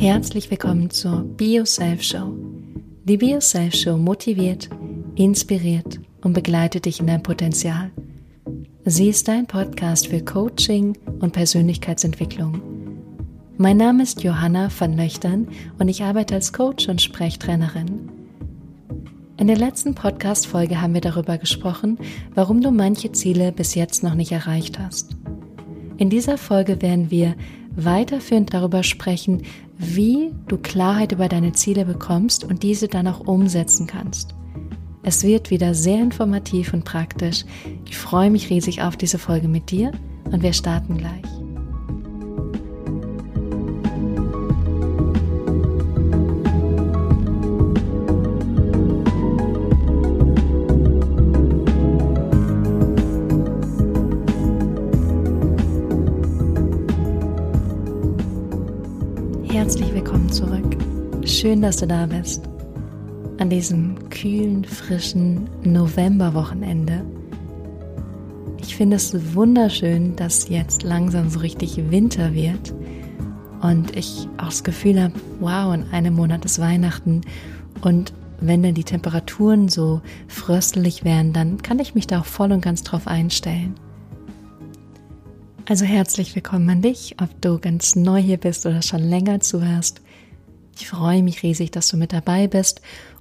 Herzlich willkommen zur BioSelf Show. Die BioSelf Show motiviert, inspiriert und begleitet dich in dein Potenzial. Sie ist dein Podcast für Coaching und Persönlichkeitsentwicklung. Mein Name ist Johanna van Löchtern und ich arbeite als Coach und Sprechtrainerin. In der letzten Podcast-Folge haben wir darüber gesprochen, warum du manche Ziele bis jetzt noch nicht erreicht hast. In dieser Folge werden wir weiterführend darüber sprechen, wie du Klarheit über deine Ziele bekommst und diese dann auch umsetzen kannst. Es wird wieder sehr informativ und praktisch. Ich freue mich riesig auf diese Folge mit dir und wir starten gleich. Schön, dass du da bist. An diesem kühlen, frischen Novemberwochenende. Ich finde es wunderschön, dass jetzt langsam so richtig Winter wird und ich auch das Gefühl habe, wow, in einem Monat ist Weihnachten und wenn dann die Temperaturen so fröstelig werden, dann kann ich mich da auch voll und ganz drauf einstellen. Also herzlich willkommen an dich, ob du ganz neu hier bist oder schon länger zuhörst. Ich freue mich riesig, dass du mit dabei bist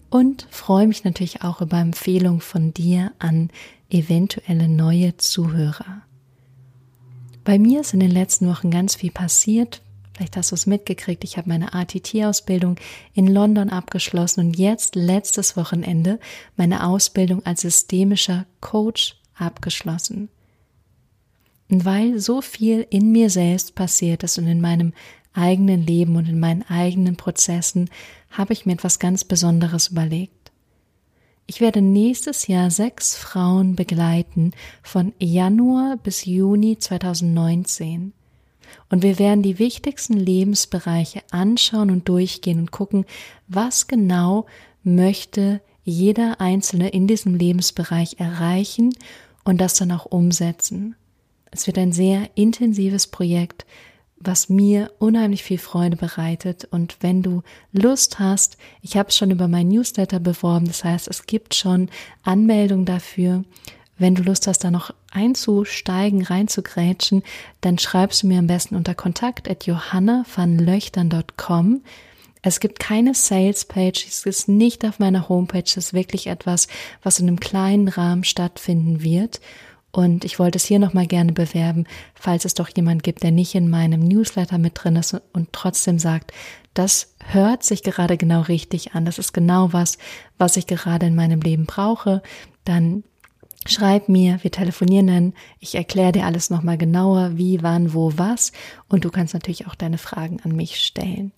und freue mich natürlich auch über Empfehlungen von dir an eventuelle neue Zuhörer. Bei mir ist in den letzten Wochen ganz viel passiert. Vielleicht hast du es mitgekriegt. Ich habe meine ATT-Ausbildung in London abgeschlossen und jetzt letztes Wochenende meine Ausbildung als systemischer Coach abgeschlossen. Und weil so viel in mir selbst passiert ist und in meinem eigenen Leben und in meinen eigenen Prozessen, habe ich mir etwas ganz Besonderes überlegt. Ich werde nächstes Jahr sechs Frauen begleiten von Januar bis Juni 2019. Und wir werden die wichtigsten Lebensbereiche anschauen und durchgehen und gucken, was genau möchte jeder Einzelne in diesem Lebensbereich erreichen und das dann auch umsetzen. Es wird ein sehr intensives Projekt, was mir unheimlich viel Freude bereitet. Und wenn du Lust hast, ich habe es schon über mein Newsletter beworben, das heißt, es gibt schon Anmeldung dafür. Wenn du Lust hast, da noch einzusteigen, reinzugrätschen, dann schreibst du mir am besten unter kontakt at johannavanlöchtern.com. Es gibt keine Sales Page, es ist nicht auf meiner Homepage, es ist wirklich etwas, was in einem kleinen Rahmen stattfinden wird. Und ich wollte es hier nochmal gerne bewerben, falls es doch jemand gibt, der nicht in meinem Newsletter mit drin ist und trotzdem sagt, das hört sich gerade genau richtig an, das ist genau was, was ich gerade in meinem Leben brauche, dann schreib mir, wir telefonieren dann, ich erkläre dir alles nochmal genauer, wie, wann, wo, was und du kannst natürlich auch deine Fragen an mich stellen.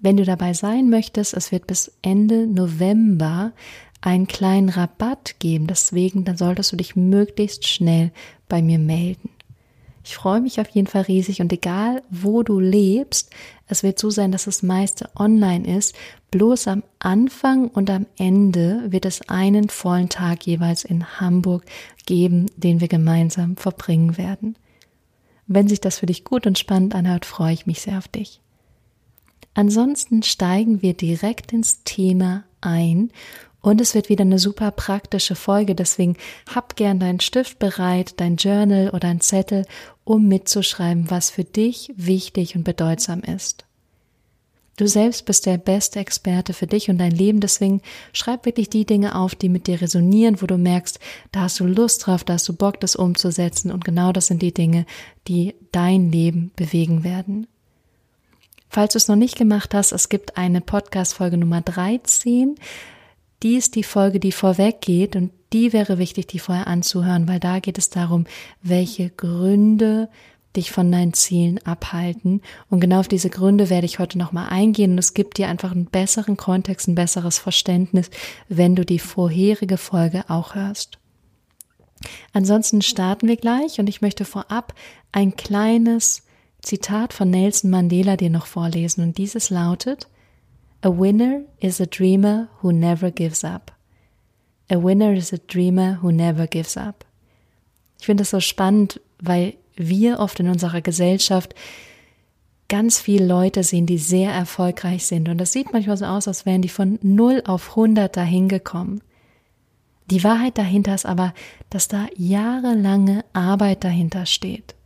Wenn du dabei sein möchtest, es wird bis Ende November einen kleinen Rabatt geben. Deswegen, dann solltest du dich möglichst schnell bei mir melden. Ich freue mich auf jeden Fall riesig und egal wo du lebst, es wird so sein, dass das meiste online ist. Bloß am Anfang und am Ende wird es einen vollen Tag jeweils in Hamburg geben, den wir gemeinsam verbringen werden. Wenn sich das für dich gut und spannend anhört, freue ich mich sehr auf dich. Ansonsten steigen wir direkt ins Thema ein und es wird wieder eine super praktische Folge, deswegen hab gern deinen Stift bereit, dein Journal oder ein Zettel, um mitzuschreiben, was für dich wichtig und bedeutsam ist. Du selbst bist der beste Experte für dich und dein Leben, deswegen schreib wirklich die Dinge auf, die mit dir resonieren, wo du merkst, da hast du Lust drauf, da hast du Bock, das umzusetzen und genau das sind die Dinge, die dein Leben bewegen werden. Falls du es noch nicht gemacht hast, es gibt eine Podcast-Folge Nummer 13, die ist die Folge, die vorweg geht und die wäre wichtig, die vorher anzuhören, weil da geht es darum, welche Gründe dich von deinen Zielen abhalten. Und genau auf diese Gründe werde ich heute nochmal eingehen und es gibt dir einfach einen besseren Kontext, ein besseres Verständnis, wenn du die vorherige Folge auch hörst. Ansonsten starten wir gleich und ich möchte vorab ein kleines Zitat von Nelson Mandela dir noch vorlesen und dieses lautet, A winner is a dreamer who never gives up. A winner is a dreamer who never gives up. Ich finde das so spannend, weil wir oft in unserer Gesellschaft ganz viele Leute sehen, die sehr erfolgreich sind. Und das sieht manchmal so aus, als wären die von 0 auf 100 dahin gekommen. Die Wahrheit dahinter ist aber, dass da jahrelange Arbeit dahinter steht.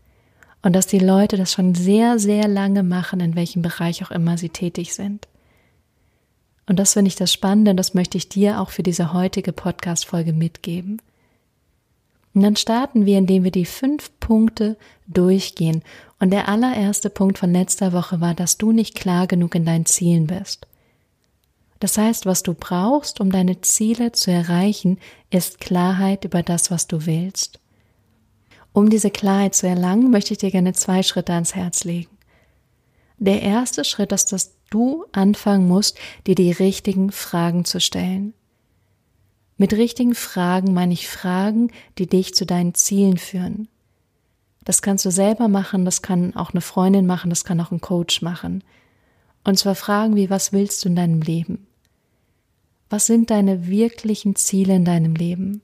Und dass die Leute das schon sehr, sehr lange machen, in welchem Bereich auch immer sie tätig sind. Und das finde ich das Spannende, das möchte ich dir auch für diese heutige Podcast-Folge mitgeben. Und dann starten wir, indem wir die fünf Punkte durchgehen. Und der allererste Punkt von letzter Woche war, dass du nicht klar genug in deinen Zielen bist. Das heißt, was du brauchst, um deine Ziele zu erreichen, ist Klarheit über das, was du willst. Um diese Klarheit zu erlangen, möchte ich dir gerne zwei Schritte ans Herz legen. Der erste Schritt ist, dass du anfangen musst, dir die richtigen Fragen zu stellen. Mit richtigen Fragen meine ich Fragen, die dich zu deinen Zielen führen. Das kannst du selber machen, das kann auch eine Freundin machen, das kann auch ein Coach machen. Und zwar Fragen wie, was willst du in deinem Leben? Was sind deine wirklichen Ziele in deinem Leben?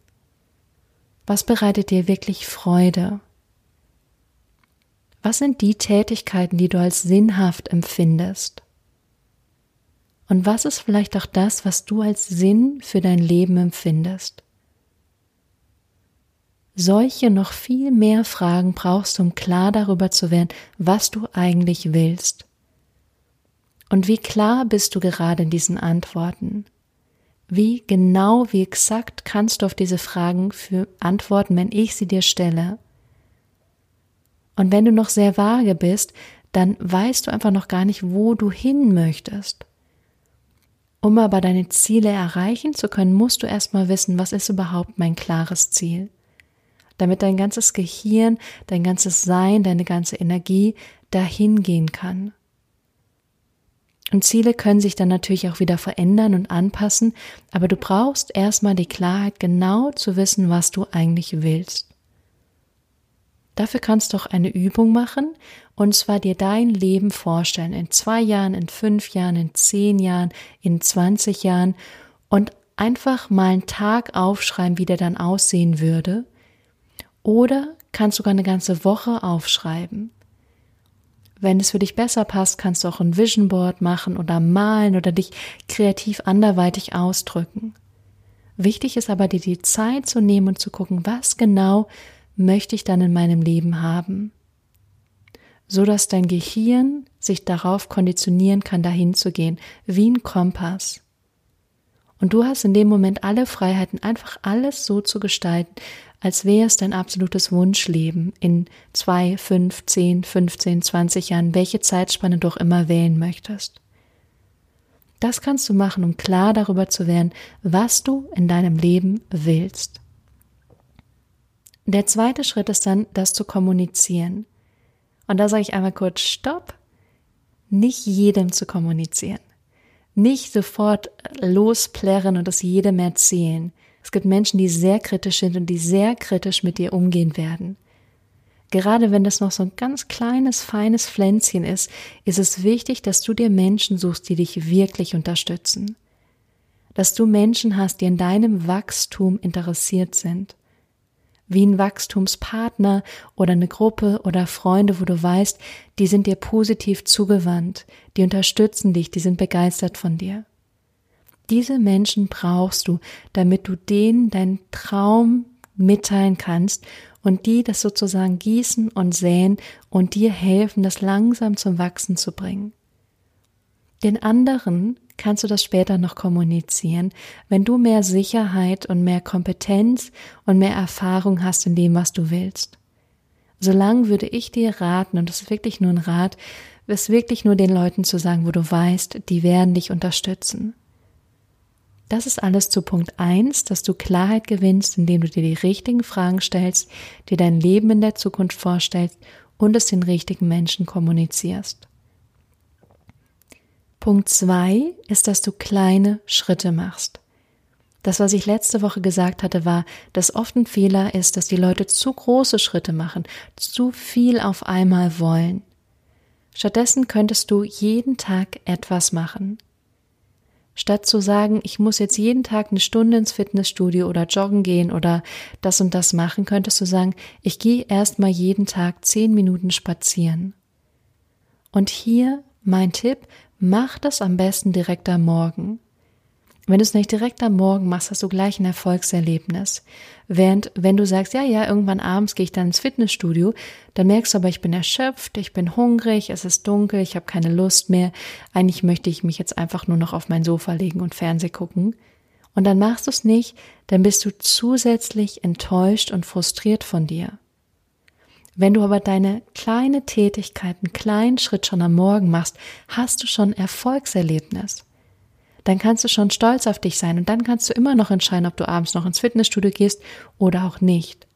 Was bereitet dir wirklich Freude? Was sind die Tätigkeiten, die du als sinnhaft empfindest? Und was ist vielleicht auch das, was du als Sinn für dein Leben empfindest? Solche noch viel mehr Fragen brauchst du, um klar darüber zu werden, was du eigentlich willst. Und wie klar bist du gerade in diesen Antworten? Wie genau, wie exakt kannst du auf diese Fragen für antworten, wenn ich sie dir stelle? Und wenn du noch sehr vage bist, dann weißt du einfach noch gar nicht, wo du hin möchtest. Um aber deine Ziele erreichen zu können, musst du erstmal wissen, was ist überhaupt mein klares Ziel. Damit dein ganzes Gehirn, dein ganzes Sein, deine ganze Energie dahin gehen kann. Und Ziele können sich dann natürlich auch wieder verändern und anpassen, aber du brauchst erstmal die Klarheit, genau zu wissen, was du eigentlich willst. Dafür kannst du auch eine Übung machen und zwar dir dein Leben vorstellen in zwei Jahren, in fünf Jahren, in zehn Jahren, in zwanzig Jahren und einfach mal einen Tag aufschreiben, wie der dann aussehen würde. Oder kannst sogar eine ganze Woche aufschreiben. Wenn es für dich besser passt, kannst du auch ein Vision Board machen oder malen oder dich kreativ anderweitig ausdrücken. Wichtig ist aber, dir die Zeit zu nehmen und zu gucken, was genau möchte ich dann in meinem Leben haben? So dass dein Gehirn sich darauf konditionieren kann, dahin zu gehen, wie ein Kompass. Und du hast in dem Moment alle Freiheiten, einfach alles so zu gestalten, als wäre es dein absolutes Wunschleben in zwei, fünf, zehn, 15, 20 Jahren, welche Zeitspanne du auch immer wählen möchtest. Das kannst du machen, um klar darüber zu werden, was du in deinem Leben willst. Der zweite Schritt ist dann, das zu kommunizieren. Und da sage ich einmal kurz Stopp. Nicht jedem zu kommunizieren. Nicht sofort losplärren und das jedem erzählen. Es gibt Menschen, die sehr kritisch sind und die sehr kritisch mit dir umgehen werden. Gerade wenn das noch so ein ganz kleines, feines Pflänzchen ist, ist es wichtig, dass du dir Menschen suchst, die dich wirklich unterstützen. Dass du Menschen hast, die in deinem Wachstum interessiert sind wie ein Wachstumspartner oder eine Gruppe oder Freunde, wo du weißt, die sind dir positiv zugewandt, die unterstützen dich, die sind begeistert von dir. Diese Menschen brauchst du, damit du denen deinen Traum mitteilen kannst und die das sozusagen gießen und säen und dir helfen, das langsam zum Wachsen zu bringen. Den anderen kannst du das später noch kommunizieren, wenn du mehr Sicherheit und mehr Kompetenz und mehr Erfahrung hast in dem, was du willst. Solange würde ich dir raten, und das ist wirklich nur ein Rat, es wirklich nur den Leuten zu sagen, wo du weißt, die werden dich unterstützen. Das ist alles zu Punkt eins, dass du Klarheit gewinnst, indem du dir die richtigen Fragen stellst, dir dein Leben in der Zukunft vorstellst und es den richtigen Menschen kommunizierst. Punkt zwei ist, dass du kleine Schritte machst. Das, was ich letzte Woche gesagt hatte, war, dass oft ein Fehler ist, dass die Leute zu große Schritte machen, zu viel auf einmal wollen. Stattdessen könntest du jeden Tag etwas machen. Statt zu sagen, ich muss jetzt jeden Tag eine Stunde ins Fitnessstudio oder joggen gehen oder das und das machen, könntest du sagen, ich gehe erstmal jeden Tag zehn Minuten spazieren. Und hier mein Tipp, mach das am besten direkt am Morgen. Wenn du es nicht direkt am Morgen machst, hast du gleich ein Erfolgserlebnis. Während, wenn du sagst, ja, ja, irgendwann abends gehe ich dann ins Fitnessstudio, dann merkst du aber, ich bin erschöpft, ich bin hungrig, es ist dunkel, ich habe keine Lust mehr. Eigentlich möchte ich mich jetzt einfach nur noch auf mein Sofa legen und Fernseh gucken. Und dann machst du es nicht, dann bist du zusätzlich enttäuscht und frustriert von dir. Wenn du aber deine kleine Tätigkeit, einen kleinen Schritt schon am Morgen machst, hast du schon Erfolgserlebnis dann kannst du schon stolz auf dich sein und dann kannst du immer noch entscheiden, ob du abends noch ins Fitnessstudio gehst oder auch nicht.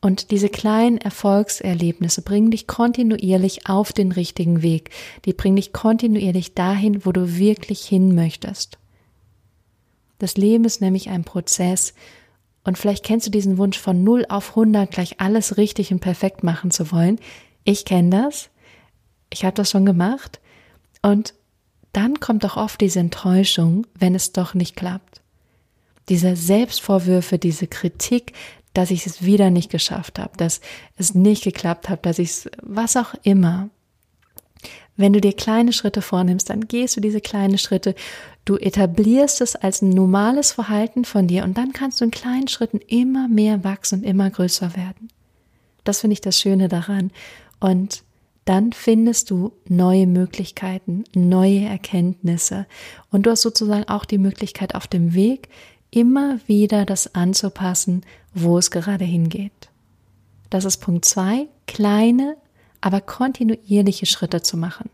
Und diese kleinen Erfolgserlebnisse bringen dich kontinuierlich auf den richtigen Weg. Die bringen dich kontinuierlich dahin, wo du wirklich hin möchtest. Das Leben ist nämlich ein Prozess und vielleicht kennst du diesen Wunsch von 0 auf 100 gleich alles richtig und perfekt machen zu wollen. Ich kenne das. Ich habe das schon gemacht und dann kommt doch oft diese Enttäuschung, wenn es doch nicht klappt. Diese Selbstvorwürfe, diese Kritik, dass ich es wieder nicht geschafft habe, dass es nicht geklappt hat, dass ich es, was auch immer. Wenn du dir kleine Schritte vornimmst, dann gehst du diese kleinen Schritte, du etablierst es als ein normales Verhalten von dir und dann kannst du in kleinen Schritten immer mehr wachsen und immer größer werden. Das finde ich das Schöne daran. Und dann findest du neue Möglichkeiten, neue Erkenntnisse und du hast sozusagen auch die Möglichkeit auf dem Weg immer wieder das anzupassen, wo es gerade hingeht. Das ist Punkt zwei, kleine, aber kontinuierliche Schritte zu machen.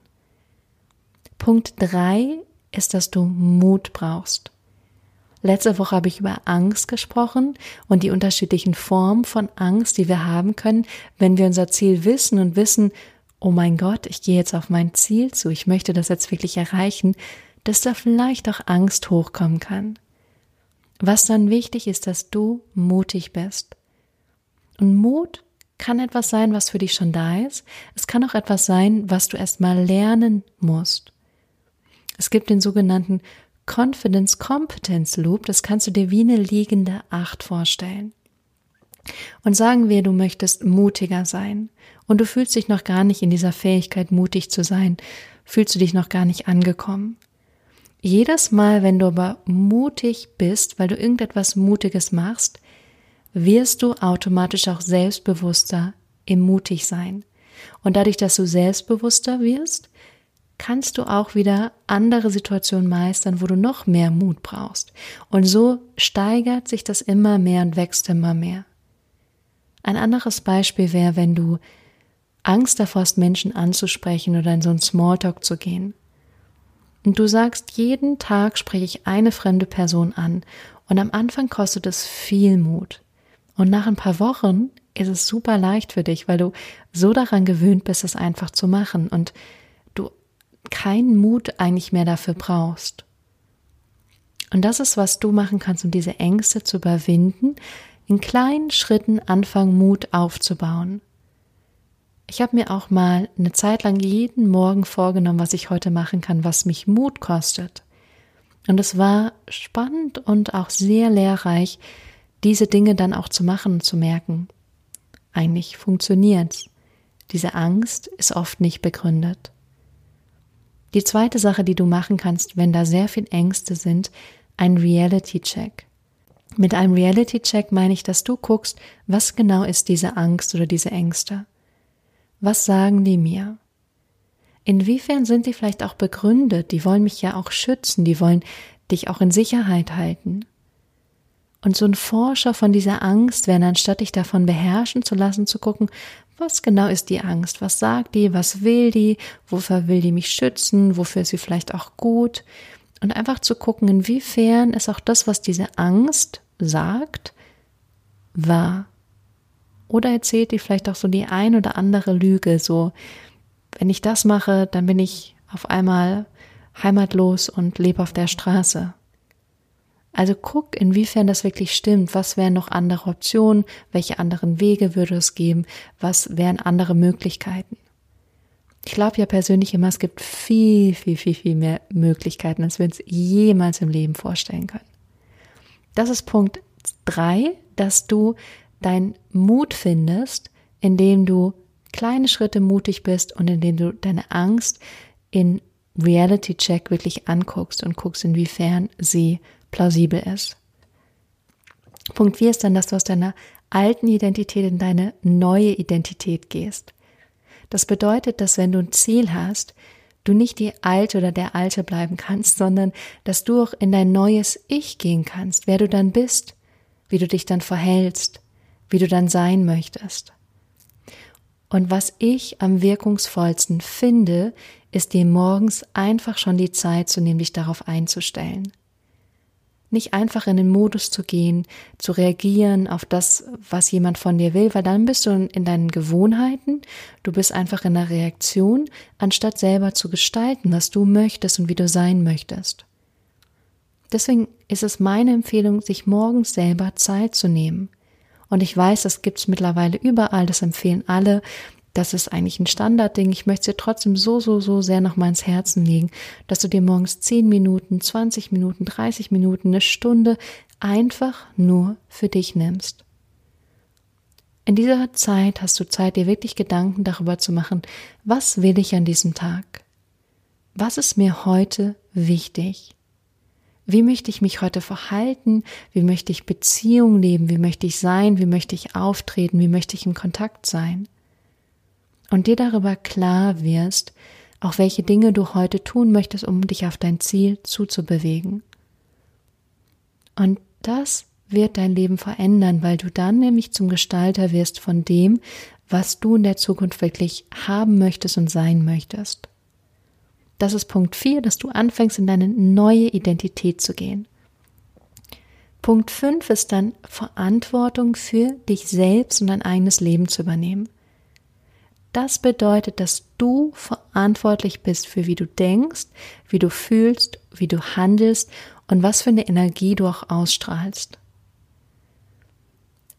Punkt drei ist, dass du Mut brauchst. Letzte Woche habe ich über Angst gesprochen und die unterschiedlichen Formen von Angst, die wir haben können, wenn wir unser Ziel wissen und wissen, oh mein Gott, ich gehe jetzt auf mein Ziel zu, ich möchte das jetzt wirklich erreichen, dass da vielleicht auch Angst hochkommen kann. Was dann wichtig ist, dass du mutig bist. Und Mut kann etwas sein, was für dich schon da ist. Es kann auch etwas sein, was du erst mal lernen musst. Es gibt den sogenannten Confidence Competence Loop, das kannst du dir wie eine liegende Acht vorstellen. Und sagen wir, du möchtest mutiger sein und du fühlst dich noch gar nicht in dieser Fähigkeit, mutig zu sein, fühlst du dich noch gar nicht angekommen. Jedes Mal, wenn du aber mutig bist, weil du irgendetwas Mutiges machst, wirst du automatisch auch selbstbewusster im Mutig sein. Und dadurch, dass du selbstbewusster wirst, kannst du auch wieder andere Situationen meistern, wo du noch mehr Mut brauchst. Und so steigert sich das immer mehr und wächst immer mehr. Ein anderes Beispiel wäre, wenn du Angst davor hast, Menschen anzusprechen oder in so einen Smalltalk zu gehen. Und du sagst, jeden Tag spreche ich eine fremde Person an und am Anfang kostet es viel Mut. Und nach ein paar Wochen ist es super leicht für dich, weil du so daran gewöhnt bist, es einfach zu machen und keinen Mut eigentlich mehr dafür brauchst. Und das ist, was du machen kannst, um diese Ängste zu überwinden, in kleinen Schritten anfangen, Mut aufzubauen. Ich habe mir auch mal eine Zeit lang jeden Morgen vorgenommen, was ich heute machen kann, was mich Mut kostet. Und es war spannend und auch sehr lehrreich, diese Dinge dann auch zu machen und zu merken. Eigentlich funktioniert's. Diese Angst ist oft nicht begründet. Die zweite Sache, die du machen kannst, wenn da sehr viel Ängste sind, ein Reality-Check. Mit einem Reality-Check meine ich, dass du guckst, was genau ist diese Angst oder diese Ängste. Was sagen die mir? Inwiefern sind die vielleicht auch begründet? Die wollen mich ja auch schützen, die wollen dich auch in Sicherheit halten. Und so ein Forscher von dieser Angst wäre, anstatt dich davon beherrschen zu lassen, zu gucken, was genau ist die Angst? Was sagt die? Was will die? Wofür will die mich schützen? Wofür ist sie vielleicht auch gut? Und einfach zu gucken, inwiefern ist auch das, was diese Angst sagt, wahr. Oder erzählt die vielleicht auch so die ein oder andere Lüge, so, wenn ich das mache, dann bin ich auf einmal heimatlos und lebe auf der Straße. Also guck, inwiefern das wirklich stimmt. Was wären noch andere Optionen? Welche anderen Wege würde es geben? Was wären andere Möglichkeiten? Ich glaube ja persönlich immer, es gibt viel, viel, viel, viel mehr Möglichkeiten, als wir uns jemals im Leben vorstellen können. Das ist Punkt drei, dass du dein Mut findest, indem du kleine Schritte mutig bist und indem du deine Angst in Reality Check wirklich anguckst und guckst, inwiefern sie plausibel ist. Punkt 4 ist dann, dass du aus deiner alten Identität in deine neue Identität gehst. Das bedeutet, dass wenn du ein Ziel hast, du nicht die alte oder der alte bleiben kannst, sondern dass du auch in dein neues Ich gehen kannst, wer du dann bist, wie du dich dann verhältst, wie du dann sein möchtest. Und was ich am wirkungsvollsten finde, ist dir morgens einfach schon die Zeit zu nehmen, dich darauf einzustellen. Nicht einfach in den Modus zu gehen, zu reagieren auf das, was jemand von dir will, weil dann bist du in deinen Gewohnheiten, du bist einfach in der Reaktion, anstatt selber zu gestalten, was du möchtest und wie du sein möchtest. Deswegen ist es meine Empfehlung, sich morgens selber Zeit zu nehmen – und ich weiß, das gibt es mittlerweile überall, das empfehlen alle. Das ist eigentlich ein Standardding. Ich möchte es dir trotzdem so, so, so sehr nochmal ins Herzen legen, dass du dir morgens 10 Minuten, 20 Minuten, 30 Minuten, eine Stunde einfach nur für dich nimmst. In dieser Zeit hast du Zeit, dir wirklich Gedanken darüber zu machen, was will ich an diesem Tag? Was ist mir heute wichtig? Wie möchte ich mich heute verhalten? Wie möchte ich Beziehung leben? Wie möchte ich sein? Wie möchte ich auftreten? Wie möchte ich im Kontakt sein? Und dir darüber klar wirst, auch welche Dinge du heute tun möchtest, um dich auf dein Ziel zuzubewegen. Und das wird dein Leben verändern, weil du dann nämlich zum Gestalter wirst von dem, was du in der Zukunft wirklich haben möchtest und sein möchtest. Das ist Punkt 4, dass du anfängst, in deine neue Identität zu gehen. Punkt 5 ist dann Verantwortung für dich selbst und dein eigenes Leben zu übernehmen. Das bedeutet, dass du verantwortlich bist für wie du denkst, wie du fühlst, wie du handelst und was für eine Energie du auch ausstrahlst.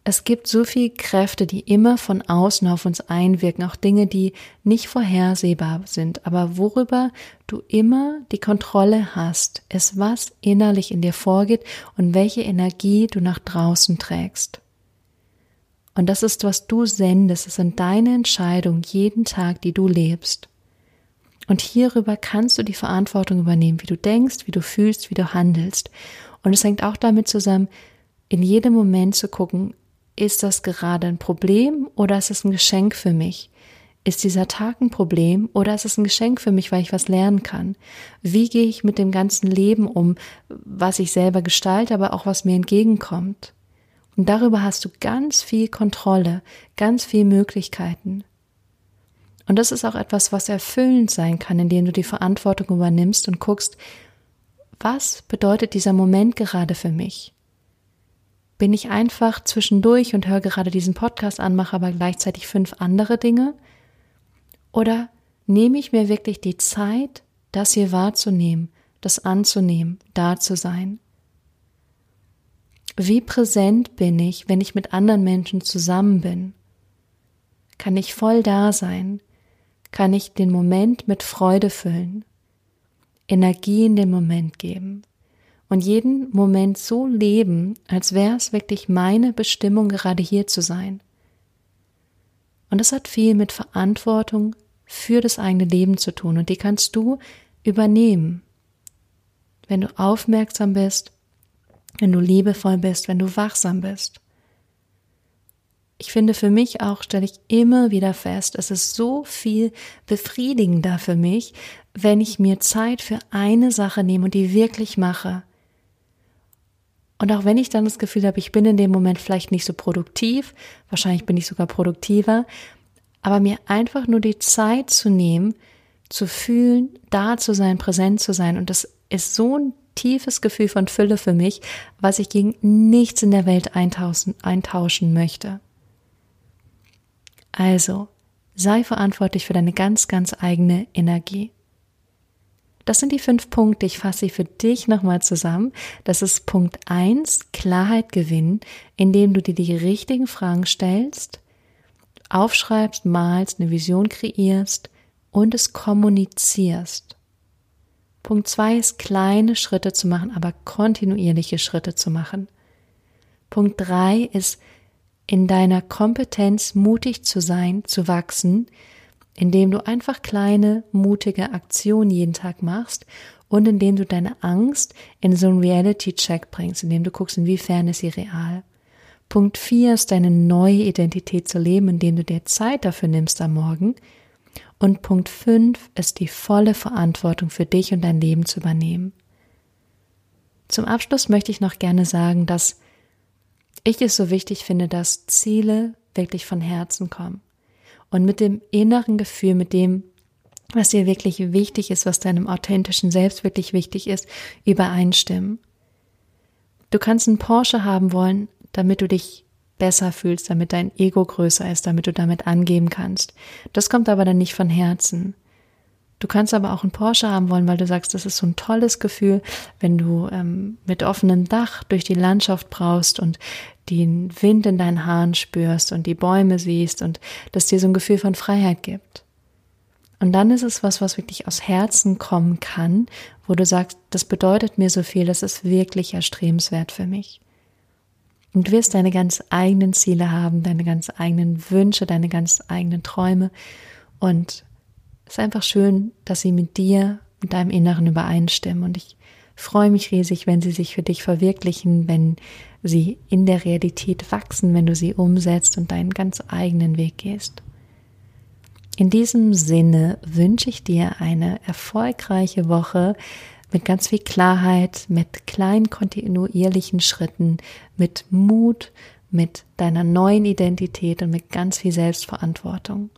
Es gibt so viele Kräfte, die immer von außen auf uns einwirken, auch Dinge, die nicht vorhersehbar sind, aber worüber du immer die Kontrolle hast, ist, was innerlich in dir vorgeht und welche Energie du nach draußen trägst. Und das ist, was du sendest, es sind deine Entscheidungen jeden Tag, die du lebst. Und hierüber kannst du die Verantwortung übernehmen, wie du denkst, wie du fühlst, wie du handelst. Und es hängt auch damit zusammen, in jedem Moment zu gucken, ist das gerade ein Problem oder ist es ein Geschenk für mich? Ist dieser Tag ein Problem oder ist es ein Geschenk für mich, weil ich was lernen kann? Wie gehe ich mit dem ganzen Leben um, was ich selber gestalte, aber auch was mir entgegenkommt? Und darüber hast du ganz viel Kontrolle, ganz viel Möglichkeiten. Und das ist auch etwas, was erfüllend sein kann, indem du die Verantwortung übernimmst und guckst, was bedeutet dieser Moment gerade für mich? Bin ich einfach zwischendurch und höre gerade diesen Podcast an, mache aber gleichzeitig fünf andere Dinge? Oder nehme ich mir wirklich die Zeit, das hier wahrzunehmen, das anzunehmen, da zu sein? Wie präsent bin ich, wenn ich mit anderen Menschen zusammen bin? Kann ich voll da sein? Kann ich den Moment mit Freude füllen? Energie in den Moment geben? und jeden Moment so leben, als wäre es wirklich meine Bestimmung, gerade hier zu sein. Und das hat viel mit Verantwortung für das eigene Leben zu tun und die kannst du übernehmen. Wenn du aufmerksam bist, wenn du liebevoll bist, wenn du wachsam bist. Ich finde für mich auch, stelle ich immer wieder fest, es ist so viel befriedigender für mich, wenn ich mir Zeit für eine Sache nehme und die wirklich mache und auch wenn ich dann das Gefühl habe, ich bin in dem Moment vielleicht nicht so produktiv, wahrscheinlich bin ich sogar produktiver, aber mir einfach nur die Zeit zu nehmen, zu fühlen, da zu sein, präsent zu sein. Und das ist so ein tiefes Gefühl von Fülle für mich, was ich gegen nichts in der Welt eintauschen, eintauschen möchte. Also, sei verantwortlich für deine ganz, ganz eigene Energie. Das sind die fünf Punkte. Ich fasse sie für dich nochmal zusammen. Das ist Punkt eins: Klarheit gewinnen, indem du dir die richtigen Fragen stellst, aufschreibst, malst, eine Vision kreierst und es kommunizierst. Punkt zwei ist kleine Schritte zu machen, aber kontinuierliche Schritte zu machen. Punkt drei ist in deiner Kompetenz mutig zu sein, zu wachsen, indem du einfach kleine, mutige Aktionen jeden Tag machst und indem du deine Angst in so einen Reality-Check bringst, indem du guckst, inwiefern ist sie real. Punkt 4 ist deine neue Identität zu leben, indem du dir Zeit dafür nimmst am Morgen. Und Punkt 5 ist die volle Verantwortung für dich und dein Leben zu übernehmen. Zum Abschluss möchte ich noch gerne sagen, dass ich es so wichtig finde, dass Ziele wirklich von Herzen kommen und mit dem inneren Gefühl, mit dem, was dir wirklich wichtig ist, was deinem authentischen Selbst wirklich wichtig ist, übereinstimmen. Du kannst einen Porsche haben wollen, damit du dich besser fühlst, damit dein Ego größer ist, damit du damit angeben kannst. Das kommt aber dann nicht von Herzen. Du kannst aber auch einen Porsche haben wollen, weil du sagst, das ist so ein tolles Gefühl, wenn du ähm, mit offenem Dach durch die Landschaft braust und den Wind in deinen Haaren spürst und die Bäume siehst und das dir so ein Gefühl von Freiheit gibt. Und dann ist es was, was wirklich aus Herzen kommen kann, wo du sagst, das bedeutet mir so viel, das ist wirklich erstrebenswert für mich. Und du wirst deine ganz eigenen Ziele haben, deine ganz eigenen Wünsche, deine ganz eigenen Träume. Und es ist einfach schön, dass sie mit dir, mit deinem Inneren übereinstimmen. Und ich freue mich riesig, wenn sie sich für dich verwirklichen, wenn sie in der Realität wachsen, wenn du sie umsetzt und deinen ganz eigenen Weg gehst. In diesem Sinne wünsche ich dir eine erfolgreiche Woche mit ganz viel Klarheit, mit kleinen kontinuierlichen Schritten, mit Mut, mit deiner neuen Identität und mit ganz viel Selbstverantwortung.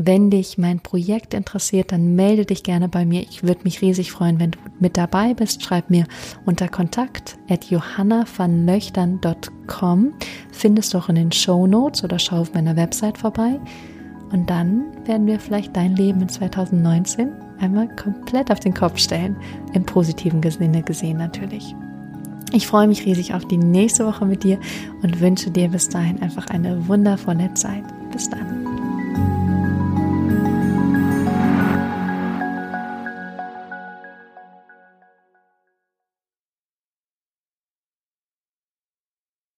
Wenn dich mein Projekt interessiert, dann melde dich gerne bei mir. Ich würde mich riesig freuen, wenn du mit dabei bist. Schreib mir unter kontakt at johannavanlöchtern.com. Findest du auch in den Show Notes oder schau auf meiner Website vorbei. Und dann werden wir vielleicht dein Leben in 2019 einmal komplett auf den Kopf stellen. Im positiven Sinne gesehen natürlich. Ich freue mich riesig auf die nächste Woche mit dir und wünsche dir bis dahin einfach eine wundervolle Zeit. Bis dann.